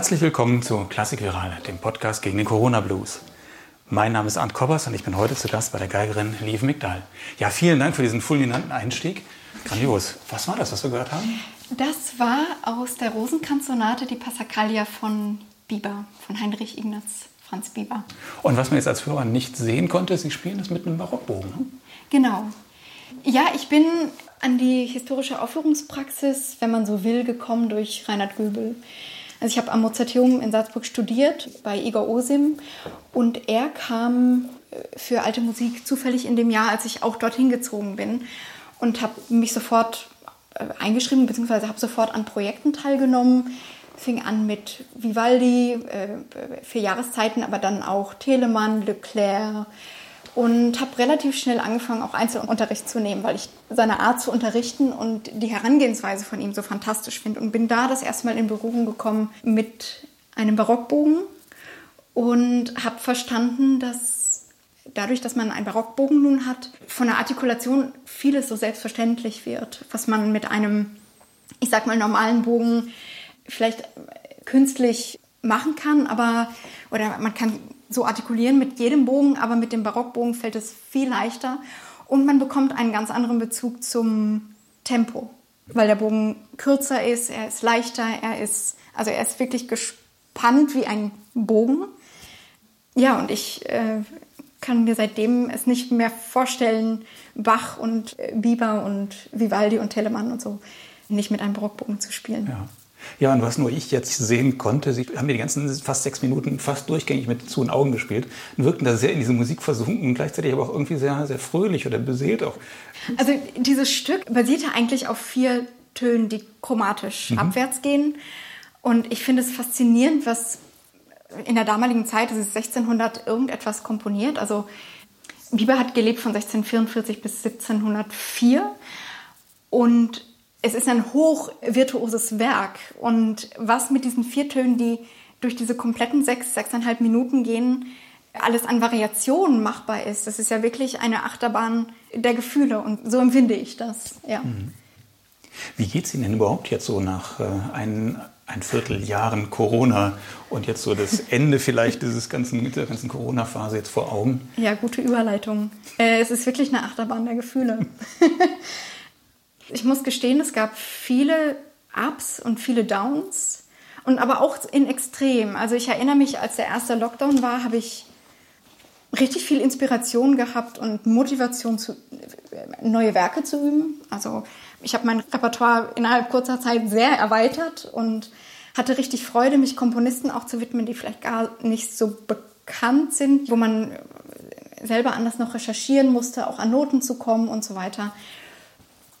Herzlich willkommen zu Klassik Viral, dem Podcast gegen den Corona Blues. Mein Name ist Arndt Kobbers und ich bin heute zu Gast bei der Geigerin Liv Migdal. Ja, vielen Dank für diesen fulminanten Einstieg. Grandios. Was war das, was wir gehört haben? Das war aus der Rosenkranzsonate die Passacaglia von Bieber, von Heinrich Ignaz Franz Bieber. Und was man jetzt als Hörer nicht sehen konnte, Sie spielen das mit einem Barockbogen. Ne? Genau. Ja, ich bin an die historische Aufführungspraxis, wenn man so will, gekommen durch Reinhard Göbel. Also ich habe am Mozarteum in Salzburg studiert bei Igor Osim und er kam äh, für alte Musik zufällig in dem Jahr, als ich auch dorthin gezogen bin und habe mich sofort äh, eingeschrieben bzw. habe sofort an Projekten teilgenommen. Fing an mit Vivaldi, äh, vier Jahreszeiten, aber dann auch Telemann, Leclerc, und habe relativ schnell angefangen, auch Einzelunterricht zu nehmen, weil ich seine Art zu unterrichten und die Herangehensweise von ihm so fantastisch finde und bin da das erste Mal in Berührung gekommen mit einem Barockbogen und habe verstanden, dass dadurch, dass man einen Barockbogen nun hat, von der Artikulation vieles so selbstverständlich wird, was man mit einem, ich sag mal, normalen Bogen vielleicht künstlich machen kann, aber oder man kann so artikulieren mit jedem Bogen, aber mit dem Barockbogen fällt es viel leichter und man bekommt einen ganz anderen Bezug zum Tempo, weil der Bogen kürzer ist, er ist leichter, er ist also er ist wirklich gespannt wie ein Bogen. Ja, und ich äh, kann mir seitdem es nicht mehr vorstellen, Bach und äh, Bieber und Vivaldi und Telemann und so nicht mit einem Barockbogen zu spielen. Ja. Ja, und was nur ich jetzt sehen konnte, sie haben mir die ganzen fast sechs Minuten fast durchgängig mit zu den Augen gespielt und wirkten da sehr in diese Musik versunken und gleichzeitig aber auch irgendwie sehr, sehr fröhlich oder beseelt auch. Also dieses Stück basierte eigentlich auf vier Tönen, die chromatisch mhm. abwärts gehen. Und ich finde es faszinierend, was in der damaligen Zeit, das ist 1600 irgendetwas komponiert. Also Bieber hat gelebt von 1644 bis 1704 und es ist ein hochvirtuoses Werk. Und was mit diesen vier Tönen, die durch diese kompletten sechs, sechseinhalb Minuten gehen, alles an Variationen machbar ist, das ist ja wirklich eine Achterbahn der Gefühle. Und so empfinde ich das. Ja. Mhm. Wie geht es Ihnen denn überhaupt jetzt so nach äh, ein, ein Vierteljahren Corona und jetzt so das Ende vielleicht dieses ganzen, der ganzen Corona-Phase jetzt vor Augen? Ja, gute Überleitung. Äh, es ist wirklich eine Achterbahn der Gefühle. Ich muss gestehen, es gab viele Ups und viele Downs und aber auch in Extrem. Also ich erinnere mich, als der erste Lockdown war, habe ich richtig viel Inspiration gehabt und Motivation, zu, neue Werke zu üben. Also ich habe mein Repertoire innerhalb kurzer Zeit sehr erweitert und hatte richtig Freude, mich Komponisten auch zu widmen, die vielleicht gar nicht so bekannt sind, wo man selber anders noch recherchieren musste, auch an Noten zu kommen und so weiter.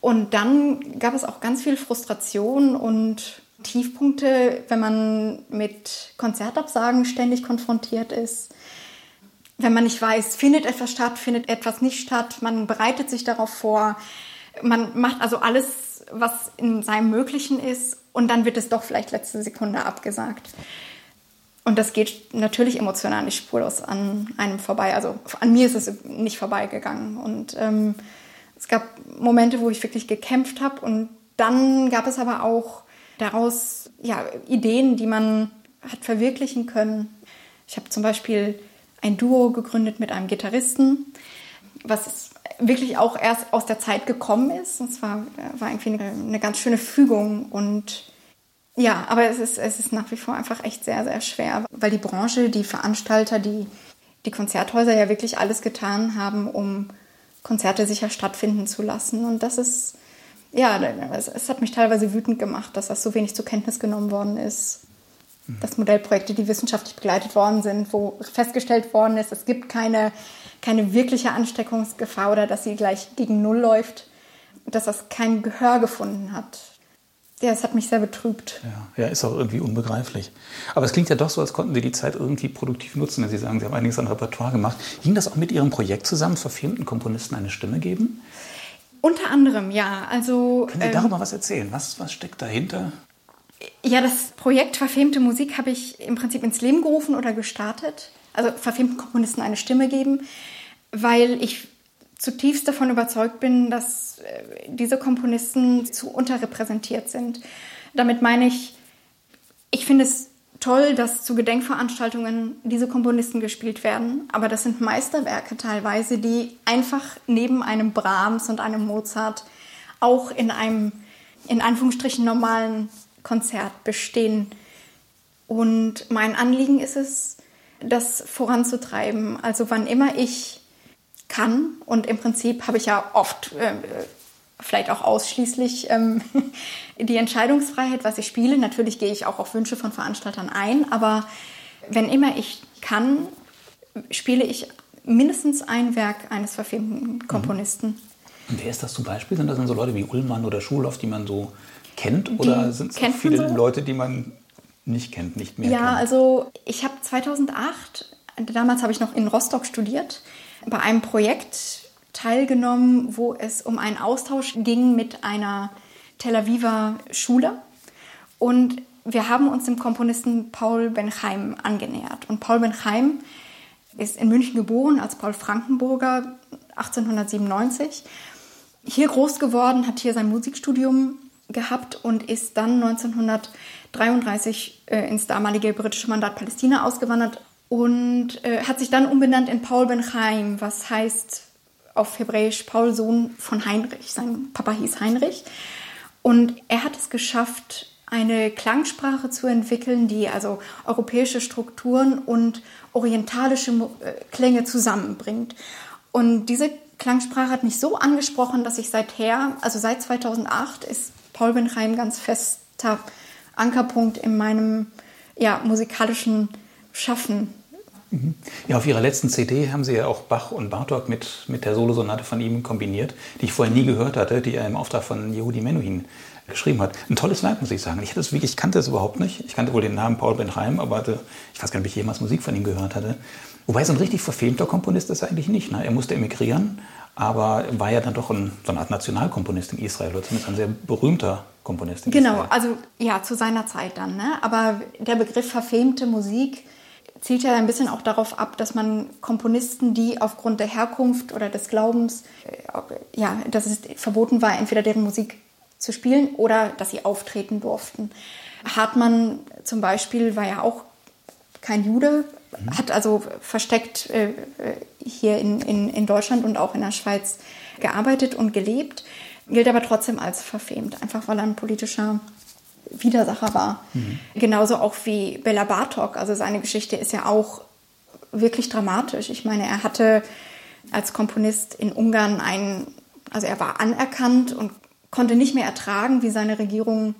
Und dann gab es auch ganz viel Frustration und Tiefpunkte, wenn man mit Konzertabsagen ständig konfrontiert ist. Wenn man nicht weiß, findet etwas statt, findet etwas nicht statt, man bereitet sich darauf vor, man macht also alles, was in seinem Möglichen ist und dann wird es doch vielleicht letzte Sekunde abgesagt. Und das geht natürlich emotional nicht spurlos an einem vorbei. Also an mir ist es nicht vorbeigegangen. Und ähm, gab Momente, wo ich wirklich gekämpft habe und dann gab es aber auch daraus ja, Ideen, die man hat verwirklichen können. Ich habe zum Beispiel ein Duo gegründet mit einem Gitarristen, was wirklich auch erst aus der Zeit gekommen ist. Und zwar war irgendwie eine, eine ganz schöne Fügung und ja, aber es ist, es ist nach wie vor einfach echt sehr, sehr schwer, weil die Branche, die Veranstalter, die, die Konzerthäuser ja wirklich alles getan haben, um Konzerte sicher stattfinden zu lassen. Und das ist, ja, es, es hat mich teilweise wütend gemacht, dass das so wenig zur Kenntnis genommen worden ist. Dass Modellprojekte, die wissenschaftlich begleitet worden sind, wo festgestellt worden ist, es gibt keine, keine wirkliche Ansteckungsgefahr oder dass sie gleich gegen Null läuft, dass das kein Gehör gefunden hat. Ja, es hat mich sehr betrübt. Ja, ja, ist auch irgendwie unbegreiflich. Aber es klingt ja doch so, als konnten Sie die Zeit irgendwie produktiv nutzen, wenn Sie sagen, Sie haben einiges an Repertoire gemacht. Ging das auch mit Ihrem Projekt zusammen, verfilmten Komponisten eine Stimme geben? Unter anderem, ja. Also, Können Sie ähm, darüber was erzählen? Was, was steckt dahinter? Ja, das Projekt Verfilmte Musik habe ich im Prinzip ins Leben gerufen oder gestartet. Also verfilmten Komponisten eine Stimme geben, weil ich zutiefst davon überzeugt bin, dass äh, diese Komponisten zu unterrepräsentiert sind. Damit meine ich, ich finde es toll, dass zu Gedenkveranstaltungen diese Komponisten gespielt werden, aber das sind Meisterwerke teilweise, die einfach neben einem Brahms und einem Mozart auch in einem in Anführungsstrichen normalen Konzert bestehen. Und mein Anliegen ist es, das voranzutreiben. Also wann immer ich kann, und im Prinzip habe ich ja oft, äh, vielleicht auch ausschließlich ähm, die Entscheidungsfreiheit, was ich spiele. Natürlich gehe ich auch auf Wünsche von Veranstaltern ein, aber wenn immer ich kann, spiele ich mindestens ein Werk eines verfilmten Komponisten. Und wer ist das zum Beispiel? Sind das dann so Leute wie Ullmann oder Schulhoff, die man so kennt? Oder sind es viele so? Leute, die man nicht kennt, nicht mehr Ja, kennt? also ich habe 2008, damals habe ich noch in Rostock studiert, bei einem Projekt teilgenommen, wo es um einen Austausch ging mit einer Tel Aviver Schule. Und wir haben uns dem Komponisten Paul Benheim angenähert. Und Paul Benheim ist in München geboren als Paul Frankenburger 1897. Hier groß geworden, hat hier sein Musikstudium gehabt und ist dann 1933 äh, ins damalige britische Mandat Palästina ausgewandert und äh, hat sich dann umbenannt in Paul Benheim, was heißt auf Hebräisch Paul Sohn von Heinrich. Sein Papa hieß Heinrich. Und er hat es geschafft, eine Klangsprache zu entwickeln, die also europäische Strukturen und orientalische äh, Klänge zusammenbringt. Und diese Klangsprache hat mich so angesprochen, dass ich seither, also seit 2008, ist Paul Benheim ganz fester Ankerpunkt in meinem ja, musikalischen Schaffen. Ja, auf Ihrer letzten CD haben Sie ja auch Bach und Bartok mit, mit der Solosonate von ihm kombiniert, die ich vorher nie gehört hatte, die er im Auftrag von Yehudi Menuhin geschrieben hat. Ein tolles Werk, muss ich sagen. Ich, wirklich, ich kannte es überhaupt nicht. Ich kannte wohl den Namen Paul Benheim, aber hatte, ich weiß gar nicht, ob ich jemals Musik von ihm gehört hatte. Wobei so ein richtig verfilmter Komponist ist er eigentlich nicht. Ne? Er musste emigrieren, aber war ja dann doch ein, so eine Art Nationalkomponist in Israel, oder zumindest ein sehr berühmter Komponist in genau, Israel. Genau, also ja, zu seiner Zeit dann. Ne? Aber der Begriff verfilmte Musik zielt ja ein bisschen auch darauf ab, dass man Komponisten, die aufgrund der Herkunft oder des Glaubens, äh, ja, dass es verboten war, entweder deren Musik zu spielen oder dass sie auftreten durften. Hartmann zum Beispiel war ja auch kein Jude, mhm. hat also versteckt äh, hier in, in, in Deutschland und auch in der Schweiz gearbeitet und gelebt, gilt aber trotzdem als verfemt, einfach weil er ein politischer Widersacher war. Mhm. Genauso auch wie Bela Bartok. Also seine Geschichte ist ja auch wirklich dramatisch. Ich meine, er hatte als Komponist in Ungarn einen, also er war anerkannt und konnte nicht mehr ertragen, wie seine Regierung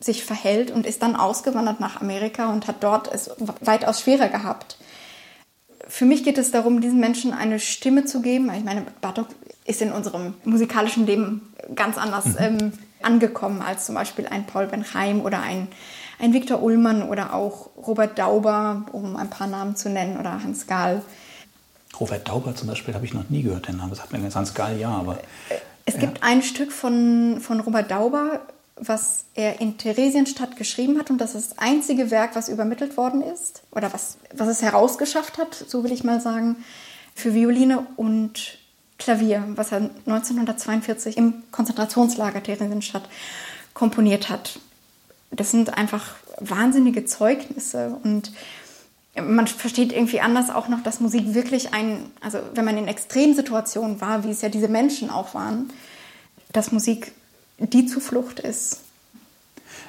sich verhält und ist dann ausgewandert nach Amerika und hat dort es weitaus schwerer gehabt. Für mich geht es darum, diesen Menschen eine Stimme zu geben. Ich meine, Bartok ist in unserem musikalischen Leben ganz anders mhm. ähm, angekommen als zum Beispiel ein Paul Benheim oder ein, ein Viktor Ullmann oder auch Robert Dauber, um ein paar Namen zu nennen, oder Hans Gahl. Robert Dauber zum Beispiel habe ich noch nie gehört, den Namen. Hat mir Hans Gahl ja, aber. Es ja. gibt ein Stück von, von Robert Dauber, was er in Theresienstadt geschrieben hat und das ist das einzige Werk, was übermittelt worden ist oder was, was es herausgeschafft hat, so will ich mal sagen, für Violine und Klavier, was er 1942 im Konzentrationslager Theresienstadt komponiert hat. Das sind einfach wahnsinnige Zeugnisse und man versteht irgendwie anders auch noch, dass Musik wirklich ein, also wenn man in Extremsituationen war, wie es ja diese Menschen auch waren, dass Musik die Zuflucht ist.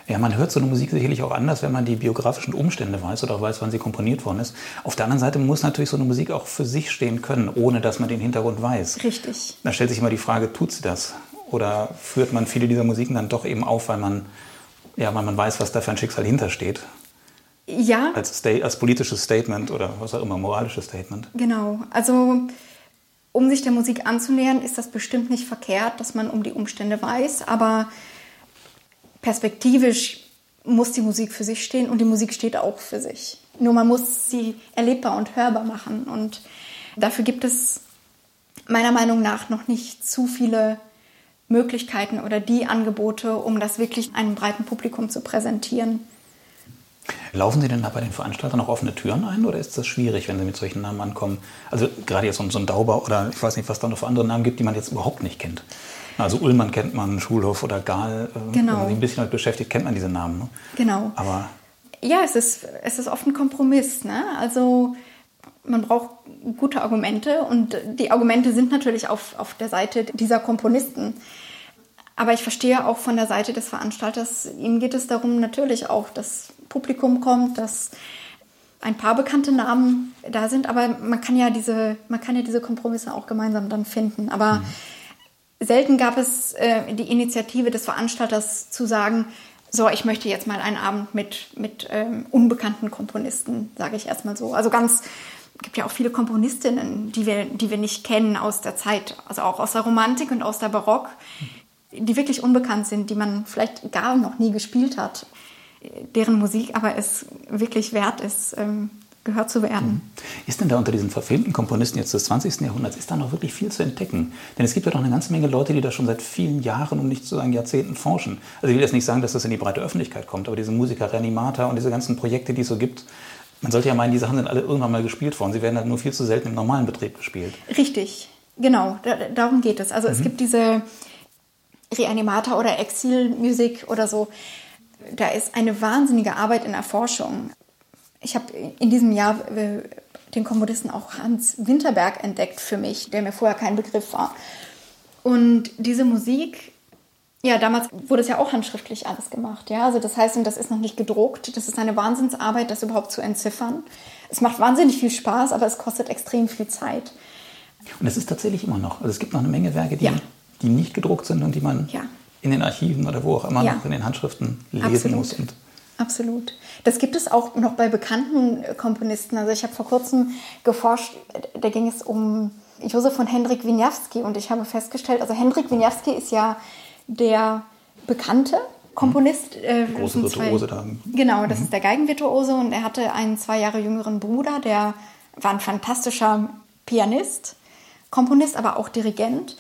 Ja, man hört so eine Musik sicherlich auch anders, wenn man die biografischen Umstände weiß oder auch weiß, wann sie komponiert worden ist. Auf der anderen Seite muss natürlich so eine Musik auch für sich stehen können, ohne dass man den Hintergrund weiß. Richtig. Da stellt sich immer die Frage, tut sie das? Oder führt man viele dieser Musiken dann doch eben auf, weil man, ja, weil man weiß, was da für ein Schicksal hintersteht? Ja. Als, als politisches Statement oder was auch immer, moralisches Statement. Genau. Also um sich der Musik anzunähern, ist das bestimmt nicht verkehrt, dass man um die Umstände weiß, aber perspektivisch muss die Musik für sich stehen und die Musik steht auch für sich. Nur man muss sie erlebbar und hörbar machen und dafür gibt es meiner Meinung nach noch nicht zu viele Möglichkeiten oder die Angebote, um das wirklich einem breiten Publikum zu präsentieren. Laufen Sie denn da bei den Veranstaltern auch offene Türen ein oder ist das schwierig, wenn Sie mit solchen Namen ankommen? Also gerade jetzt so ein Dauber oder ich weiß nicht, was da noch für andere Namen gibt, die man jetzt überhaupt nicht kennt. Also Ullmann kennt man, Schulhof oder Gahl. Genau. Wenn man sich ein bisschen damit beschäftigt, kennt man diese Namen. Ne? Genau. Aber ja, es ist, es ist oft ein Kompromiss. Ne? Also man braucht gute Argumente und die Argumente sind natürlich auf, auf der Seite dieser Komponisten. Aber ich verstehe auch von der Seite des Veranstalters, ihnen geht es darum natürlich auch, dass Publikum kommt, dass ein paar bekannte Namen da sind, aber man kann ja diese, man kann ja diese Kompromisse auch gemeinsam dann finden. Aber mhm. Selten gab es äh, die Initiative des Veranstalters zu sagen, so, ich möchte jetzt mal einen Abend mit, mit ähm, unbekannten Komponisten, sage ich erstmal so. Also ganz, gibt ja auch viele Komponistinnen, die wir, die wir nicht kennen aus der Zeit, also auch aus der Romantik und aus der Barock, die wirklich unbekannt sind, die man vielleicht gar noch nie gespielt hat, deren Musik aber es wirklich wert ist, ähm, gehört zu werden. Mhm. Ist denn da unter diesen verfilmten Komponisten jetzt des 20. Jahrhunderts, ist da noch wirklich viel zu entdecken? Denn es gibt ja doch eine ganze Menge Leute, die da schon seit vielen Jahren und nicht zu sagen Jahrzehnten forschen. Also ich will jetzt nicht sagen, dass das in die breite Öffentlichkeit kommt, aber diese Musiker Reanimata und diese ganzen Projekte, die es so gibt, man sollte ja meinen, die Sachen sind alle irgendwann mal gespielt worden. Sie werden halt nur viel zu selten im normalen Betrieb gespielt. Richtig, genau, da, darum geht es. Also mhm. es gibt diese Reanimata oder Exilmusik oder so. Da ist eine wahnsinnige Arbeit in der Forschung ich habe in diesem Jahr äh, den Komponisten auch Hans Winterberg entdeckt für mich, der mir vorher kein Begriff war. Und diese Musik, ja, damals wurde es ja auch handschriftlich alles gemacht, ja. Also das heißt, und das ist noch nicht gedruckt. Das ist eine Wahnsinnsarbeit, das überhaupt zu entziffern. Es macht wahnsinnig viel Spaß, aber es kostet extrem viel Zeit. Und es ist tatsächlich immer noch. Also es gibt noch eine Menge Werke, die, ja. die nicht gedruckt sind und die man ja. in den Archiven oder wo auch immer ja. noch in den Handschriften lesen Absolut. muss. Und Absolut. Das gibt es auch noch bei bekannten Komponisten. Also ich habe vor kurzem geforscht, da ging es um Josef von Hendrik Wieniawski und ich habe festgestellt, also Hendrik Wieniawski ist ja der bekannte Komponist. Äh, Große Virtuose da. Genau, das mhm. ist der Geigenvirtuose und er hatte einen zwei Jahre jüngeren Bruder, der war ein fantastischer Pianist, Komponist, aber auch Dirigent.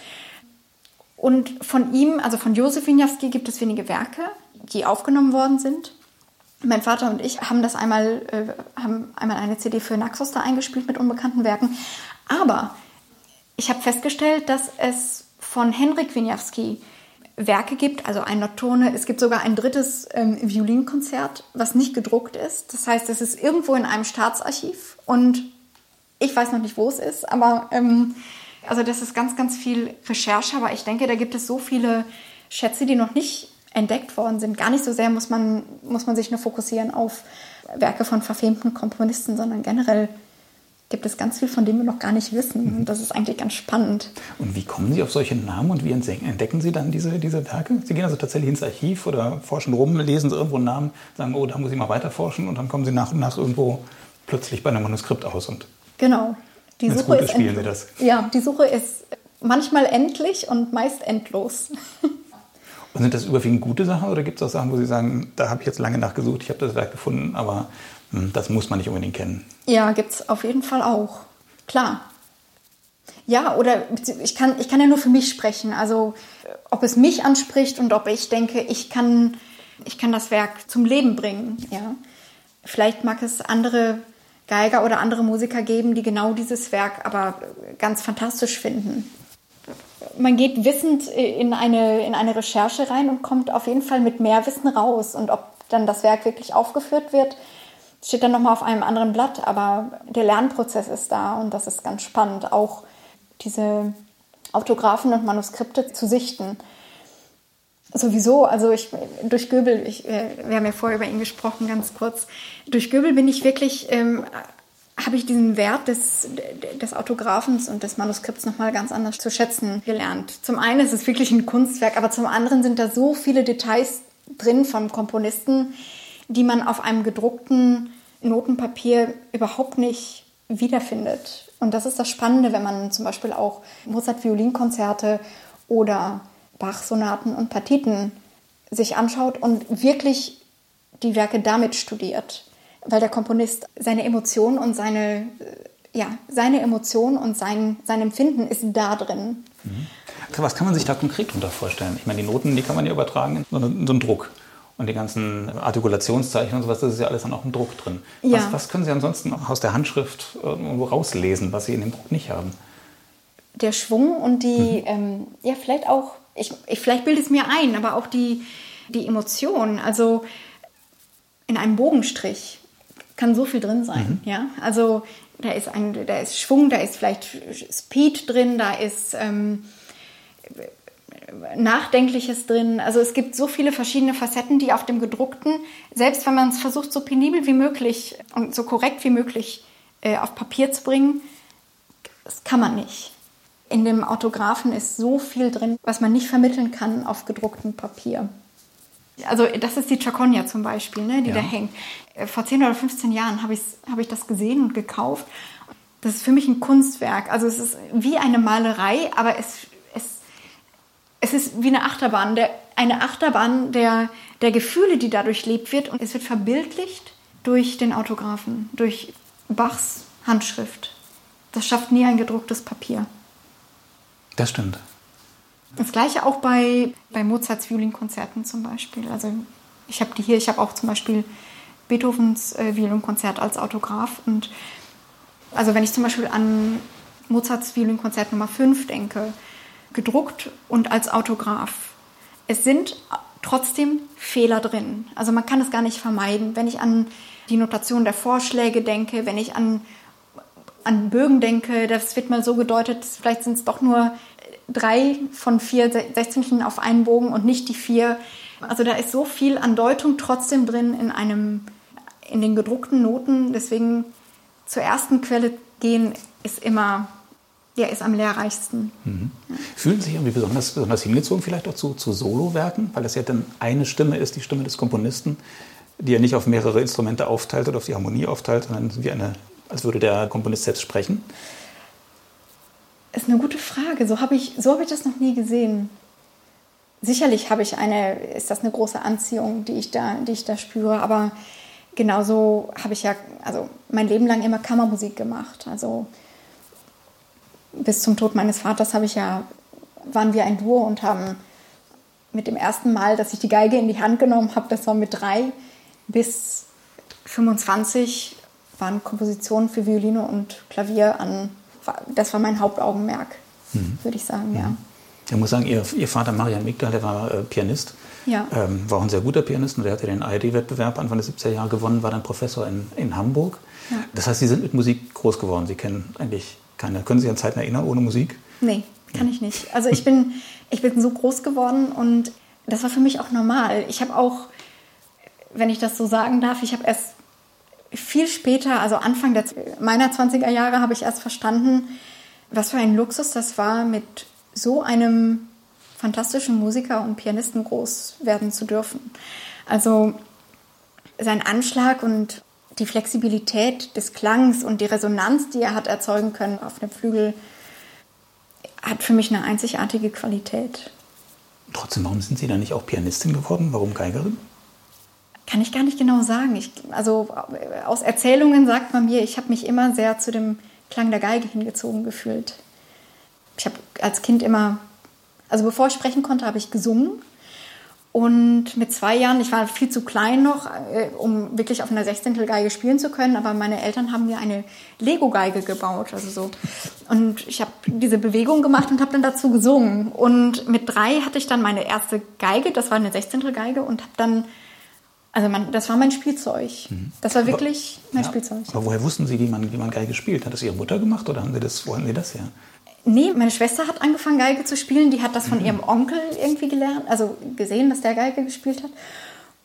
Und von ihm, also von Josef Wieniawski, gibt es wenige Werke, die aufgenommen worden sind. Mein Vater und ich haben das einmal, äh, haben einmal eine CD für Naxos da eingespielt mit unbekannten Werken. Aber ich habe festgestellt, dass es von Henrik Wieniawski Werke gibt, also ein Nocturne. Es gibt sogar ein drittes ähm, Violinkonzert, was nicht gedruckt ist. Das heißt, es ist irgendwo in einem Staatsarchiv und ich weiß noch nicht, wo es ist, aber ähm, also das ist ganz, ganz viel Recherche. Aber ich denke, da gibt es so viele Schätze, die noch nicht entdeckt worden sind. Gar nicht so sehr muss man, muss man sich nur fokussieren auf Werke von verfemten Komponisten, sondern generell gibt es ganz viel, von dem wir noch gar nicht wissen. Mhm. Und das ist eigentlich ganz spannend. Und wie kommen Sie auf solche Namen und wie entdecken Sie dann diese, diese Werke? Sie gehen also tatsächlich ins Archiv oder forschen rum, lesen Sie irgendwo einen Namen, sagen, oh, da muss ich mal weiter forschen und dann kommen Sie nach und nach irgendwo plötzlich bei einem Manuskript aus. Und genau. Die Suche ist spielen Sie das. Ja, die Suche ist manchmal endlich und meist endlos. Und sind das überwiegend gute Sachen oder gibt es auch Sachen, wo Sie sagen, da habe ich jetzt lange nachgesucht, ich habe das Werk gefunden, aber hm, das muss man nicht unbedingt kennen? Ja, gibt es auf jeden Fall auch. Klar. Ja, oder ich kann, ich kann ja nur für mich sprechen. Also ob es mich anspricht und ob ich denke, ich kann, ich kann das Werk zum Leben bringen. Ja. Vielleicht mag es andere Geiger oder andere Musiker geben, die genau dieses Werk aber ganz fantastisch finden man geht wissend in eine, in eine Recherche rein und kommt auf jeden Fall mit mehr Wissen raus. Und ob dann das Werk wirklich aufgeführt wird, steht dann nochmal auf einem anderen Blatt. Aber der Lernprozess ist da und das ist ganz spannend, auch diese Autographen und Manuskripte zu sichten. Sowieso, also ich, durch Göbel, ich, äh, wir haben ja vorher über ihn gesprochen, ganz kurz. Durch Göbel bin ich wirklich ähm, habe ich diesen Wert des, des Autographens und des Manuskripts nochmal ganz anders zu schätzen gelernt. Zum einen ist es wirklich ein Kunstwerk, aber zum anderen sind da so viele Details drin vom Komponisten, die man auf einem gedruckten Notenpapier überhaupt nicht wiederfindet. Und das ist das Spannende, wenn man zum Beispiel auch Mozart-Violinkonzerte oder Bach-Sonaten und Partiten sich anschaut und wirklich die Werke damit studiert weil der Komponist seine Emotionen und seine, äh, ja, seine Emotion und sein, sein Empfinden ist da drin. Mhm. Was kann man sich da konkret darunter vorstellen? Ich meine, die Noten, die kann man ja übertragen in so einen Druck. Und die ganzen Artikulationszeichen und sowas, das ist ja alles dann auch im Druck drin. Ja. Was, was können Sie ansonsten aus der Handschrift irgendwo rauslesen, was Sie in dem Druck nicht haben? Der Schwung und die, mhm. ähm, ja, vielleicht auch, ich, ich vielleicht bilde es mir ein, aber auch die, die Emotion. Also in einem Bogenstrich kann so viel drin sein. Mhm. Ja? Also da ist, ein, da ist Schwung, da ist vielleicht Speed drin, da ist ähm, Nachdenkliches drin. Also es gibt so viele verschiedene Facetten, die auf dem gedruckten, selbst wenn man es versucht, so penibel wie möglich und so korrekt wie möglich äh, auf Papier zu bringen, das kann man nicht. In dem Autographen ist so viel drin, was man nicht vermitteln kann auf gedrucktem Papier. Also das ist die Chaconia zum Beispiel, ne, die ja. da hängt. Äh, vor 10 oder 15 Jahren habe hab ich das gesehen und gekauft. Das ist für mich ein Kunstwerk. Also es ist wie eine Malerei, aber es, es, es ist wie eine Achterbahn. Der, eine Achterbahn der, der Gefühle, die dadurch lebt wird. Und es wird verbildlicht durch den Autographen, durch Bachs Handschrift. Das schafft nie ein gedrucktes Papier. Das stimmt. Das gleiche auch bei, bei Mozarts Violinkonzerten zum Beispiel. Also ich habe die hier, ich habe auch zum Beispiel Beethovens äh, Violinkonzert als Autograph. Und also wenn ich zum Beispiel an Mozarts Violinkonzert Nummer 5 denke, gedruckt und als Autograph. Es sind trotzdem Fehler drin. Also man kann es gar nicht vermeiden. Wenn ich an die Notation der Vorschläge denke, wenn ich an, an Bögen denke, das wird mal so gedeutet, vielleicht sind es doch nur drei von vier Sechzehnteln auf einen Bogen und nicht die vier. Also da ist so viel an Deutung trotzdem drin in einem, in den gedruckten Noten. Deswegen zur ersten Quelle gehen ist immer, ja, ist am lehrreichsten. Mhm. Ja. Fühlen Sie sich irgendwie besonders, besonders hingezogen vielleicht auch zu, zu Solowerken, weil das ja dann eine Stimme ist, die Stimme des Komponisten, die er nicht auf mehrere Instrumente aufteilt oder auf die Harmonie aufteilt, sondern wie eine, als würde der Komponist selbst sprechen? Ist eine gute Frage. So habe ich, so hab ich das noch nie gesehen. Sicherlich habe ich eine, ist das eine große Anziehung, die ich da, die ich da spüre, aber genauso habe ich ja, also mein Leben lang immer Kammermusik gemacht. Also bis zum Tod meines Vaters habe ich ja, waren wir ein Duo und haben mit dem ersten Mal, dass ich die Geige in die Hand genommen habe, das war mit drei, bis 25 waren Kompositionen für Violine und Klavier an das war mein Hauptaugenmerk, mhm. würde ich sagen, ja. Ich muss sagen, Ihr, Ihr Vater Marian Migdal, der war äh, Pianist, ja. ähm, war auch ein sehr guter Pianist und der hatte den ARD-Wettbewerb Anfang der 70er Jahre gewonnen, war dann Professor in, in Hamburg. Ja. Das heißt, Sie sind mit Musik groß geworden. Sie kennen eigentlich keine. Können Sie sich an Zeiten erinnern ohne Musik? Nee, kann ja. ich nicht. Also ich bin, ich bin so groß geworden und das war für mich auch normal. Ich habe auch, wenn ich das so sagen darf, ich habe erst viel später, also Anfang der, meiner 20er Jahre, habe ich erst verstanden, was für ein Luxus das war, mit so einem fantastischen Musiker und Pianisten groß werden zu dürfen. Also sein Anschlag und die Flexibilität des Klangs und die Resonanz, die er hat erzeugen können auf dem Flügel, hat für mich eine einzigartige Qualität. Trotzdem, warum sind Sie dann nicht auch Pianistin geworden? Warum Geigerin? Kann ich gar nicht genau sagen. Ich, also aus Erzählungen sagt man mir, ich habe mich immer sehr zu dem Klang der Geige hingezogen gefühlt. Ich habe als Kind immer, also bevor ich sprechen konnte, habe ich gesungen. Und mit zwei Jahren, ich war viel zu klein noch, äh, um wirklich auf einer Sechzehntelgeige spielen zu können, aber meine Eltern haben mir eine Lego-Geige gebaut. Also so. Und ich habe diese Bewegung gemacht und habe dann dazu gesungen. Und mit drei hatte ich dann meine erste Geige, das war eine Sechzehntelgeige, und habe dann also man, das war mein Spielzeug. Mhm. Das war wirklich mein ja, Spielzeug. Aber woher wussten Sie, wie man, wie man Geige spielt? Hat das Ihre Mutter gemacht oder haben Sie das, wo hatten Sie das her? Nee, meine Schwester hat angefangen, Geige zu spielen. Die hat das von mhm. ihrem Onkel irgendwie gelernt, also gesehen, dass der Geige gespielt hat.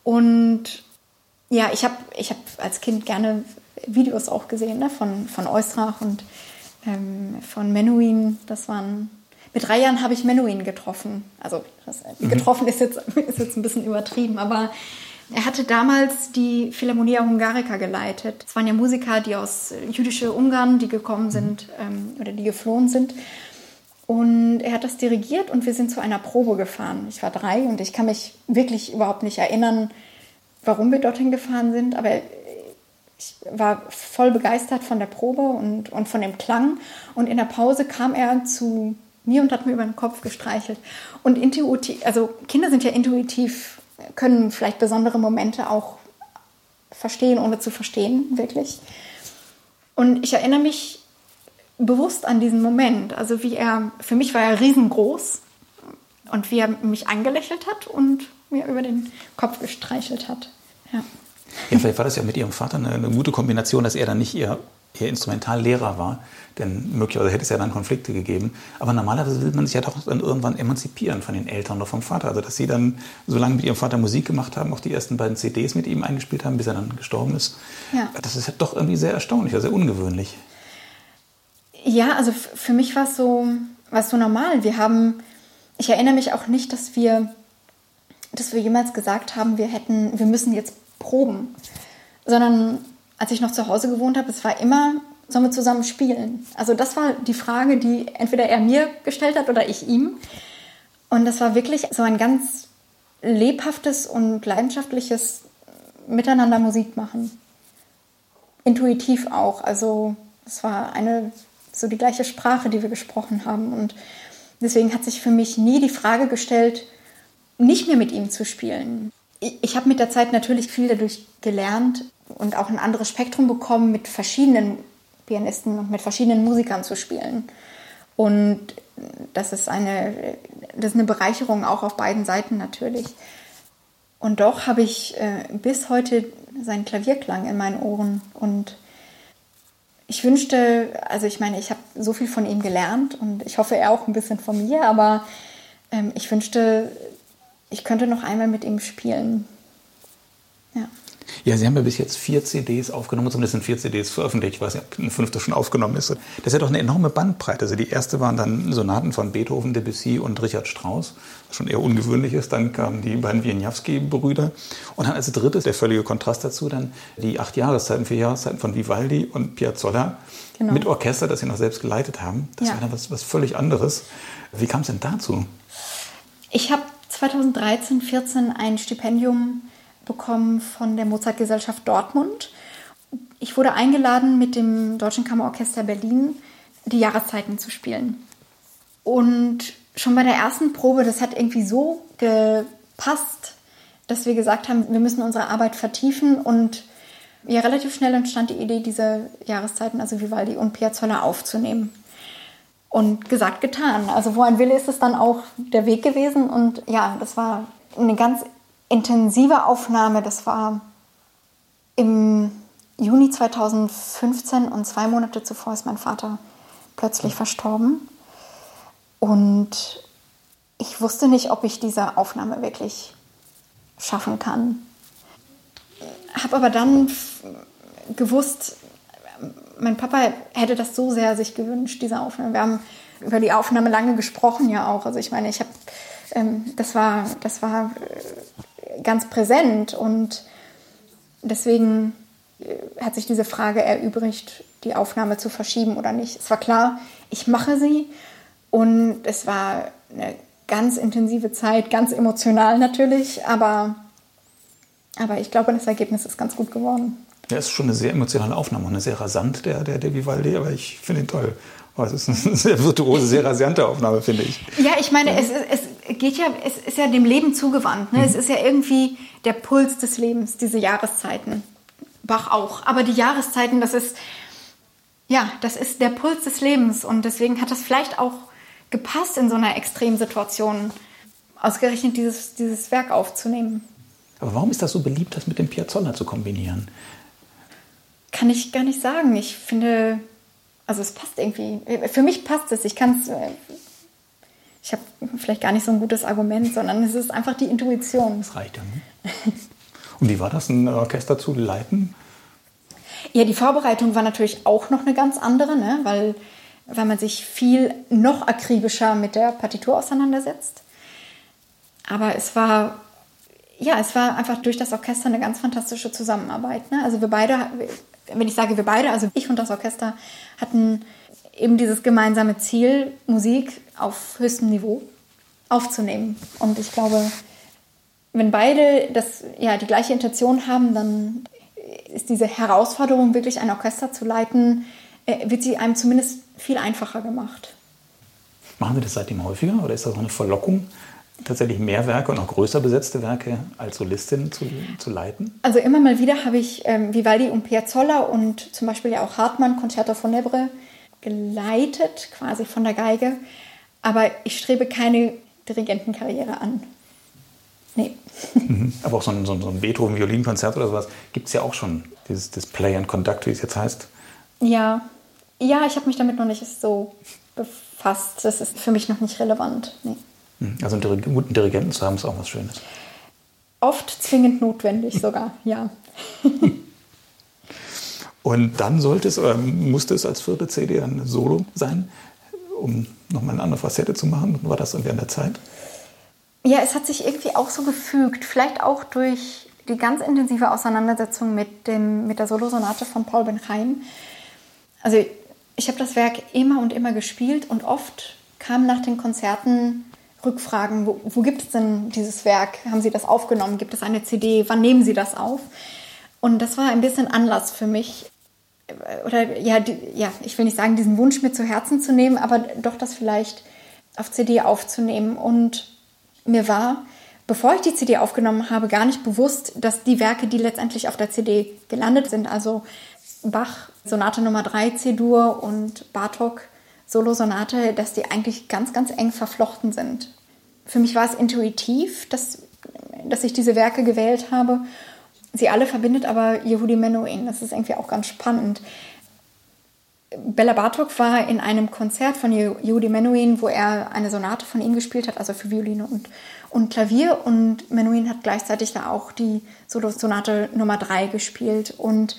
Und ja, ich habe ich hab als Kind gerne Videos auch gesehen ne? von, von Eustrach und ähm, von Menuhin. Das waren. Mit drei Jahren habe ich Menuhin getroffen. Also das, mhm. getroffen ist jetzt, ist jetzt ein bisschen übertrieben, aber er hatte damals die Philharmonia Hungarica geleitet. Es waren ja Musiker, die aus äh, jüdische Ungarn, die gekommen sind ähm, oder die geflohen sind. Und er hat das dirigiert und wir sind zu einer Probe gefahren. Ich war drei und ich kann mich wirklich überhaupt nicht erinnern, warum wir dorthin gefahren sind, aber ich war voll begeistert von der Probe und, und von dem Klang. Und in der Pause kam er zu mir und hat mir über den Kopf gestreichelt. Und intuitiv, also Kinder sind ja intuitiv können vielleicht besondere Momente auch verstehen, ohne zu verstehen, wirklich. Und ich erinnere mich bewusst an diesen Moment. Also wie er, für mich war er riesengroß und wie er mich angelächelt hat und mir über den Kopf gestreichelt hat. Ja. Ja, vielleicht war das ja mit Ihrem Vater eine, eine gute Kombination, dass er dann nicht Ihr, Ihr Instrumentallehrer war. Denn möglicherweise hätte es ja dann Konflikte gegeben. Aber normalerweise will man sich ja doch dann irgendwann emanzipieren von den Eltern oder vom Vater. Also dass Sie dann so lange mit Ihrem Vater Musik gemacht haben, auch die ersten beiden CDs mit ihm eingespielt haben, bis er dann gestorben ist. Ja. Das ist ja doch irgendwie sehr erstaunlich, sehr ungewöhnlich. Ja, also für mich war es so, so normal. Wir haben, ich erinnere mich auch nicht, dass wir, dass wir jemals gesagt haben, wir hätten, wir müssen jetzt proben. Sondern als ich noch zu Hause gewohnt habe, es war immer, sollen wir zusammen spielen? Also das war die Frage, die entweder er mir gestellt hat oder ich ihm. Und das war wirklich so ein ganz lebhaftes und leidenschaftliches Miteinander Musik machen. Intuitiv auch. Also es war eine so die gleiche Sprache, die wir gesprochen haben. Und deswegen hat sich für mich nie die Frage gestellt, nicht mehr mit ihm zu spielen. Ich, habe mit der Zeit natürlich viel dadurch gelernt und auch ein anderes Spektrum bekommen, mit verschiedenen Pianisten und mit verschiedenen Musikern zu spielen. Und das ist eine, das ist eine Bereicherung auch auf beiden Seiten natürlich. Und doch habe ich äh, bis heute seinen Klavierklang in meinen Ohren und ich wünschte, also ich meine, ich habe so viel von ihm gelernt und ich hoffe, er auch ein bisschen von mir, aber ähm, ich wünschte, ich könnte noch einmal mit ihm spielen. Ja. Ja, Sie haben ja bis jetzt vier CDs aufgenommen, zumindest sind vier CDs veröffentlicht. Ich weiß nicht, ob eine fünfte schon aufgenommen ist. Das ist ja doch eine enorme Bandbreite. Also die erste waren dann Sonaten von Beethoven, Debussy und Richard Strauss, was schon eher ungewöhnlich ist. Dann kamen die beiden Wieniawski-Brüder. Und dann als drittes, der völlige Kontrast dazu, dann die acht Jahreszeiten, vier Jahreszeiten von Vivaldi und Piazzolla genau. mit Orchester, das Sie noch selbst geleitet haben. Das ja. war dann was, was völlig anderes. Wie kam es denn dazu? Ich habe 2013, 14 ein Stipendium bekommen von der Mozartgesellschaft Dortmund. Ich wurde eingeladen, mit dem Deutschen Kammerorchester Berlin die Jahreszeiten zu spielen. Und schon bei der ersten Probe, das hat irgendwie so gepasst, dass wir gesagt haben, wir müssen unsere Arbeit vertiefen und ja, relativ schnell entstand die Idee, diese Jahreszeiten, also Vivaldi und Piazzolla aufzunehmen. Und gesagt, getan. Also wo ein Wille ist, ist dann auch der Weg gewesen. Und ja, das war eine ganz intensive Aufnahme, das war im Juni 2015 und zwei Monate zuvor ist mein Vater plötzlich verstorben. Und ich wusste nicht, ob ich diese Aufnahme wirklich schaffen kann. Habe aber dann gewusst, mein Papa hätte das so sehr sich gewünscht, diese Aufnahme. Wir haben über die Aufnahme lange gesprochen ja auch. Also ich meine, ich habe, ähm, das war, das war ganz präsent und deswegen äh, hat sich diese Frage erübrigt, die Aufnahme zu verschieben oder nicht. Es war klar, ich mache sie und es war eine ganz intensive Zeit, ganz emotional natürlich, aber, aber ich glaube, das Ergebnis ist ganz gut geworden. Ja, es ist schon eine sehr emotionale Aufnahme, eine sehr rasant, der, der, der Vivaldi, aber ich finde ihn toll. Oh, es ist eine sehr virtuose, sehr rasante Aufnahme, finde ich. Ja, ich meine, es, es geht ja, es ist ja dem Leben zugewandt. Ne? Mhm. Es ist ja irgendwie der Puls des Lebens, diese Jahreszeiten. Bach auch. Aber die Jahreszeiten, das ist, ja, das ist der Puls des Lebens. Und deswegen hat das vielleicht auch gepasst, in so einer Extremsituation ausgerechnet dieses, dieses Werk aufzunehmen. Aber warum ist das so beliebt, das mit dem Piazzolla zu kombinieren? Kann ich gar nicht sagen. Ich finde, also es passt irgendwie. Für mich passt es. Ich kann es. Äh, ich habe vielleicht gar nicht so ein gutes Argument, sondern es ist einfach die Intuition. Das reicht ja. Ne? Und wie war das, ein Orchester zu leiten? Ja, die Vorbereitung war natürlich auch noch eine ganz andere, ne? weil, weil man sich viel noch akribischer mit der Partitur auseinandersetzt. Aber es war, ja, es war einfach durch das Orchester eine ganz fantastische Zusammenarbeit. Ne? Also wir beide wenn ich sage wir beide, also ich und das Orchester, hatten eben dieses gemeinsame Ziel, Musik auf höchstem Niveau aufzunehmen. Und ich glaube, wenn beide das, ja, die gleiche Intention haben, dann ist diese Herausforderung, wirklich ein Orchester zu leiten, äh, wird sie einem zumindest viel einfacher gemacht. Machen Sie das seitdem häufiger oder ist das auch eine Verlockung, tatsächlich mehr Werke und auch größer besetzte Werke als Solistin zu, zu leiten? Also immer mal wieder habe ich ähm, Vivaldi und Piazzolla und zum Beispiel ja auch Hartmann, Concerto von Nebre, geleitet, quasi von der Geige. Aber ich strebe keine Dirigentenkarriere an. Nee. Mhm. Aber auch so ein, so ein, Beethoven-Violinkonzert oder sowas gibt es ja auch schon, dieses das Play and Conduct, wie es jetzt heißt. Ja, ja, ich habe mich damit noch nicht so befasst. Das ist für mich noch nicht relevant. Nee. Mhm. Also einen guten Dirigenten zu haben, ist auch was Schönes. Oft zwingend notwendig sogar, ja. Und dann sollte es, oder musste es als vierte CD ein Solo sein, um nochmal eine andere Facette zu machen. War das dann während der Zeit? Ja, es hat sich irgendwie auch so gefügt. Vielleicht auch durch die ganz intensive Auseinandersetzung mit, dem, mit der Solosonate von Paul Benheim. Also ich habe das Werk immer und immer gespielt und oft kamen nach den Konzerten Rückfragen, wo, wo gibt es denn dieses Werk? Haben Sie das aufgenommen? Gibt es eine CD? Wann nehmen Sie das auf? Und das war ein bisschen Anlass für mich, äh, oder ja, die, ja, ich will nicht sagen, diesen Wunsch mir zu Herzen zu nehmen, aber doch das vielleicht auf CD aufzunehmen. Und mir war, bevor ich die CD aufgenommen habe, gar nicht bewusst, dass die Werke, die letztendlich auf der CD gelandet sind, also Bach Sonate Nummer 3 C-Dur und Bartok Solo-Sonate, dass die eigentlich ganz, ganz eng verflochten sind. Für mich war es intuitiv, dass, dass ich diese Werke gewählt habe sie alle verbindet aber Yehudi Menuhin. Das ist irgendwie auch ganz spannend. Bella Bartok war in einem Konzert von Yehudi Menuhin, wo er eine Sonate von ihm gespielt hat, also für Violine und, und Klavier. Und Menuhin hat gleichzeitig da auch die Solo-Sonate Nummer 3 gespielt. Und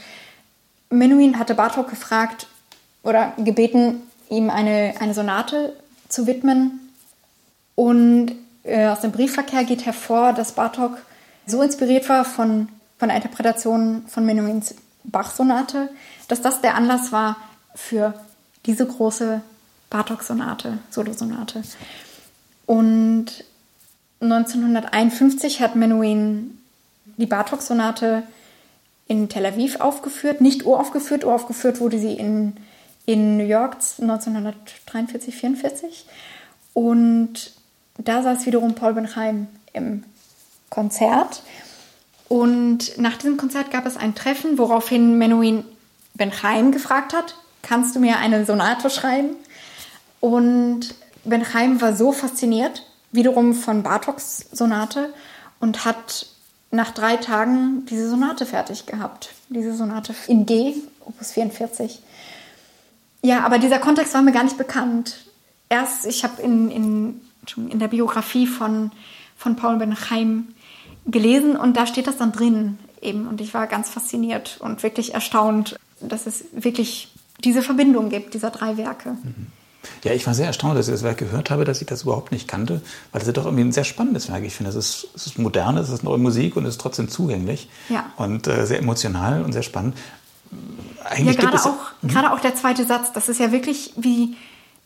Menuhin hatte Bartok gefragt oder gebeten, ihm eine, eine Sonate zu widmen. Und äh, aus dem Briefverkehr geht hervor, dass Bartok so inspiriert war von von der Interpretation von Menuhins Bach-Sonate, dass das der Anlass war für diese große Bartok-Sonate, Solo-Sonate. Und 1951 hat Menuhin die Bartok-Sonate in Tel Aviv aufgeführt, nicht uraufgeführt, uraufgeführt wurde sie in, in New York 1943, 44. Und da saß wiederum Paul Benheim im Konzert und nach diesem Konzert gab es ein Treffen, woraufhin Menuhin Benchaim gefragt hat, kannst du mir eine Sonate schreiben? Und Benchaim war so fasziniert, wiederum von Bartoks Sonate, und hat nach drei Tagen diese Sonate fertig gehabt. Diese Sonate in G, Opus 44. Ja, aber dieser Kontext war mir gar nicht bekannt. Erst, ich habe in, in, in der Biografie von, von Paul Benchaim gelesen und da steht das dann drin eben. Und ich war ganz fasziniert und wirklich erstaunt, dass es wirklich diese Verbindung gibt, dieser drei Werke. Mhm. Ja, ich war sehr erstaunt, dass ich das Werk gehört habe, dass ich das überhaupt nicht kannte, weil es ist doch irgendwie ein sehr spannendes Werk. Ich finde, es ist, es ist modern, es ist neue Musik und es ist trotzdem zugänglich ja. und äh, sehr emotional und sehr spannend. Eigentlich ja, gerade auch, mhm. gerade auch der zweite Satz, das ist ja wirklich wie